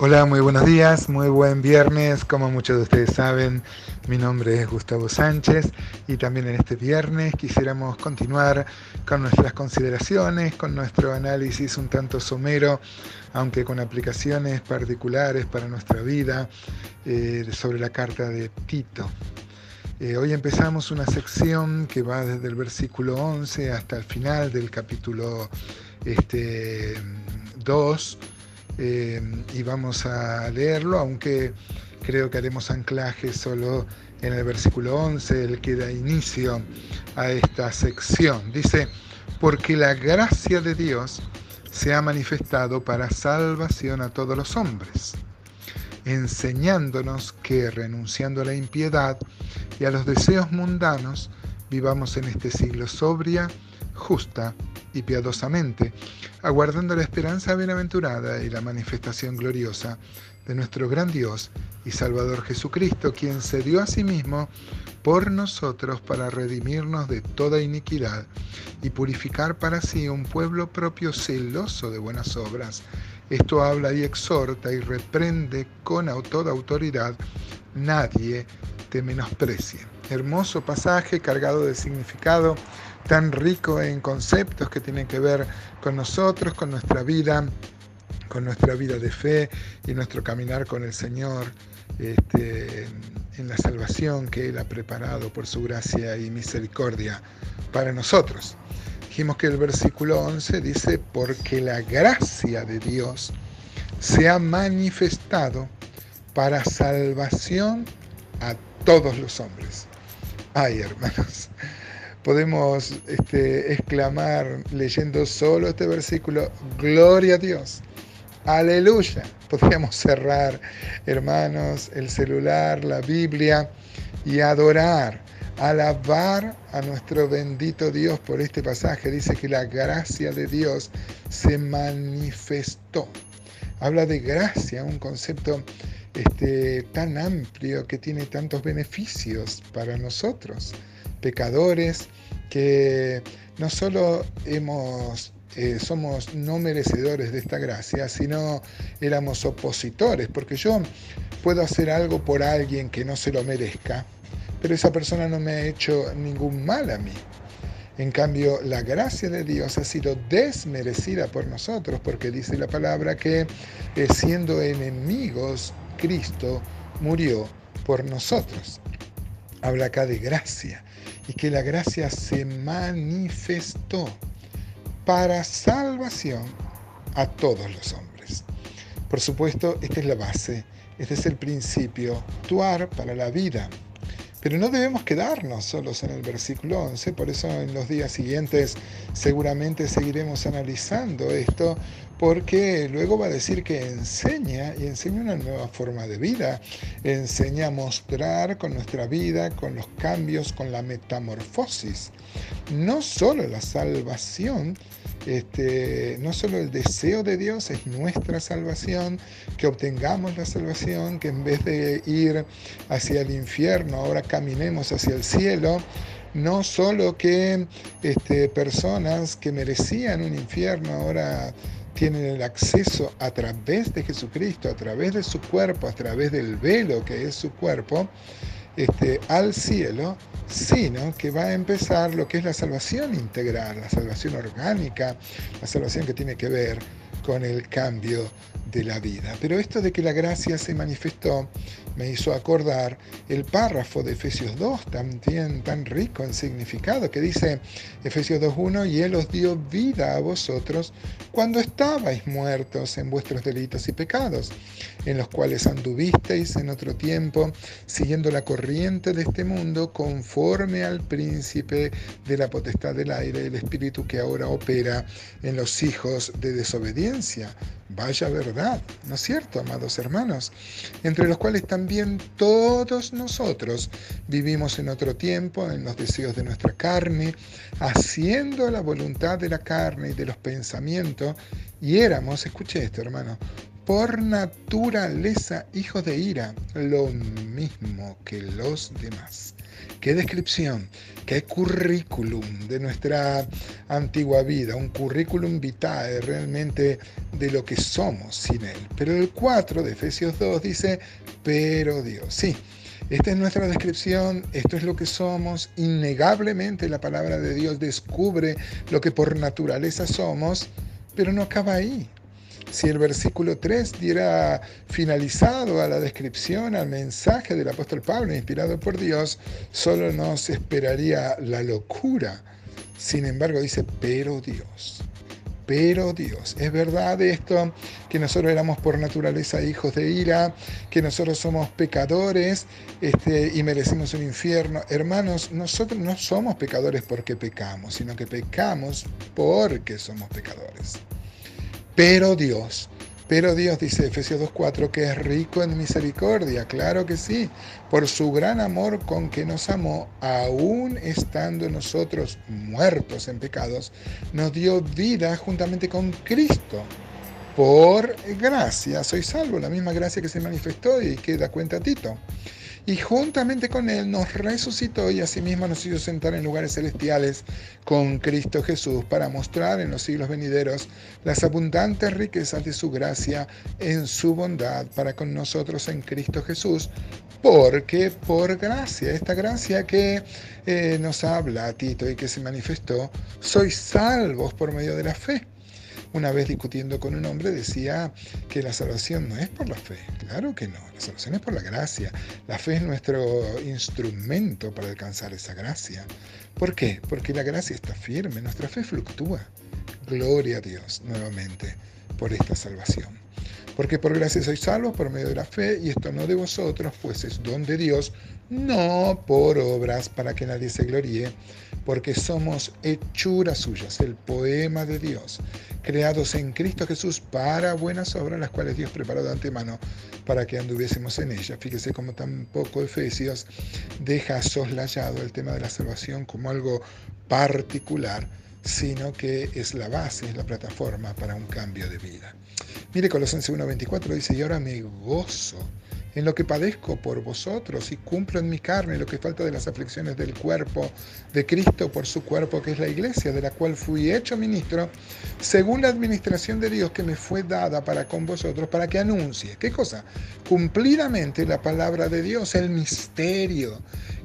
Hola, muy buenos días, muy buen viernes. Como muchos de ustedes saben, mi nombre es Gustavo Sánchez y también en este viernes quisiéramos continuar con nuestras consideraciones, con nuestro análisis un tanto somero, aunque con aplicaciones particulares para nuestra vida, eh, sobre la carta de Tito. Eh, hoy empezamos una sección que va desde el versículo 11 hasta el final del capítulo este, 2 eh, y vamos a leerlo, aunque creo que haremos anclaje solo en el versículo 11, el que da inicio a esta sección. Dice, porque la gracia de Dios se ha manifestado para salvación a todos los hombres, enseñándonos que renunciando a la impiedad y a los deseos mundanos, vivamos en este siglo sobria, justa y piadosamente, aguardando la esperanza bienaventurada y la manifestación gloriosa de nuestro gran Dios y Salvador Jesucristo, quien se dio a sí mismo por nosotros para redimirnos de toda iniquidad y purificar para sí un pueblo propio celoso de buenas obras. Esto habla y exhorta y reprende con toda autoridad. Nadie te menosprecie. Hermoso pasaje cargado de significado tan rico en conceptos que tienen que ver con nosotros, con nuestra vida, con nuestra vida de fe y nuestro caminar con el Señor este, en la salvación que Él ha preparado por su gracia y misericordia para nosotros. Dijimos que el versículo 11 dice, porque la gracia de Dios se ha manifestado para salvación a todos los hombres. Ay, hermanos, podemos este, exclamar leyendo solo este versículo, gloria a Dios, aleluya. Podríamos cerrar, hermanos, el celular, la Biblia y adorar, alabar a nuestro bendito Dios por este pasaje. Dice que la gracia de Dios se manifestó. Habla de gracia, un concepto este, tan amplio que tiene tantos beneficios para nosotros pecadores, que no solo hemos, eh, somos no merecedores de esta gracia, sino éramos opositores, porque yo puedo hacer algo por alguien que no se lo merezca, pero esa persona no me ha hecho ningún mal a mí. En cambio, la gracia de Dios ha sido desmerecida por nosotros, porque dice la palabra que eh, siendo enemigos, Cristo murió por nosotros. Habla acá de gracia y que la gracia se manifestó para salvación a todos los hombres. Por supuesto, esta es la base, este es el principio, actuar para la vida. Pero no debemos quedarnos solos en el versículo 11, por eso en los días siguientes seguramente seguiremos analizando esto, porque luego va a decir que enseña y enseña una nueva forma de vida, enseña a mostrar con nuestra vida, con los cambios, con la metamorfosis, no solo la salvación, este, no solo el deseo de Dios es nuestra salvación, que obtengamos la salvación, que en vez de ir hacia el infierno, ahora caminemos hacia el cielo, no solo que este, personas que merecían un infierno ahora tienen el acceso a través de Jesucristo, a través de su cuerpo, a través del velo que es su cuerpo, este, al cielo, sino que va a empezar lo que es la salvación integral, la salvación orgánica, la salvación que tiene que ver con el cambio de la vida. Pero esto de que la gracia se manifestó me hizo acordar el párrafo de Efesios 2, también tan rico en significado, que dice Efesios 2.1, y Él os dio vida a vosotros cuando estabais muertos en vuestros delitos y pecados, en los cuales anduvisteis en otro tiempo, siguiendo la corriente de este mundo, conforme al príncipe de la potestad del aire, el espíritu que ahora opera en los hijos de desobediencia. Vaya verdad, ¿no es cierto, amados hermanos? Entre los cuales también todos nosotros vivimos en otro tiempo, en los deseos de nuestra carne, haciendo la voluntad de la carne y de los pensamientos, y éramos, escuche esto hermano, por naturaleza hijos de ira, lo mismo que los demás. Qué descripción, qué currículum de nuestra antigua vida, un currículum vitae realmente de lo que somos sin Él. Pero el 4 de Efesios 2 dice, pero Dios, sí. Esta es nuestra descripción, esto es lo que somos, innegablemente la palabra de Dios descubre lo que por naturaleza somos, pero no acaba ahí. Si el versículo 3 diera finalizado a la descripción, al mensaje del apóstol Pablo, inspirado por Dios, solo nos esperaría la locura. Sin embargo, dice, pero Dios. Pero Dios, es verdad esto, que nosotros éramos por naturaleza hijos de ira, que nosotros somos pecadores este, y merecemos un infierno. Hermanos, nosotros no somos pecadores porque pecamos, sino que pecamos porque somos pecadores. Pero Dios, pero Dios dice Efesios 2.4 que es rico en misericordia, claro que sí, por su gran amor con que nos amó, aún estando nosotros muertos en pecados, nos dio vida juntamente con Cristo. Por gracia soy salvo, la misma gracia que se manifestó y que da cuenta a Tito y juntamente con Él nos resucitó y asimismo nos hizo sentar en lugares celestiales con Cristo Jesús para mostrar en los siglos venideros las abundantes riquezas de su gracia en su bondad para con nosotros en Cristo Jesús, porque por gracia, esta gracia que eh, nos habla Tito y que se manifestó, sois salvos por medio de la fe una vez discutiendo con un hombre decía que la salvación no es por la fe. Claro que no, la salvación es por la gracia. La fe es nuestro instrumento para alcanzar esa gracia. ¿Por qué? Porque la gracia está firme, nuestra fe fluctúa. Gloria a Dios nuevamente por esta salvación. Porque por gracia sois salvos por medio de la fe, y esto no de vosotros, pues es don de Dios, no por obras para que nadie se gloríe, porque somos hechuras suyas, el poema de Dios, creados en Cristo Jesús para buenas obras, las cuales Dios preparó de antemano para que anduviésemos en ellas. Fíjese cómo tampoco Efesios deja soslayado el tema de la salvación como algo particular, sino que es la base, es la plataforma para un cambio de vida. Mire, Colosenses 1.24 dice, y ahora me gozo en lo que padezco por vosotros y cumplo en mi carne lo que falta de las aflicciones del cuerpo de Cristo por su cuerpo, que es la iglesia, de la cual fui hecho ministro, según la administración de Dios que me fue dada para con vosotros, para que anuncie, ¿qué cosa? Cumplidamente la palabra de Dios, el misterio,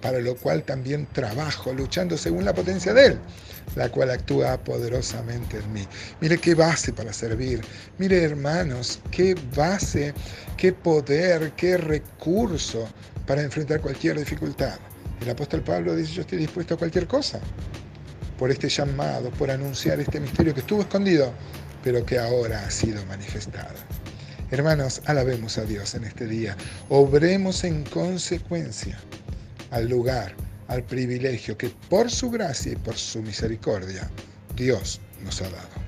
para lo cual también trabajo, luchando según la potencia de Él, la cual actúa poderosamente en mí. Mire qué base para servir. Mire, hermanos, qué base, qué poder, qué recurso para enfrentar cualquier dificultad. El apóstol Pablo dice, yo estoy dispuesto a cualquier cosa por este llamado, por anunciar este misterio que estuvo escondido, pero que ahora ha sido manifestado. Hermanos, alabemos a Dios en este día, obremos en consecuencia al lugar, al privilegio que por su gracia y por su misericordia Dios nos ha dado.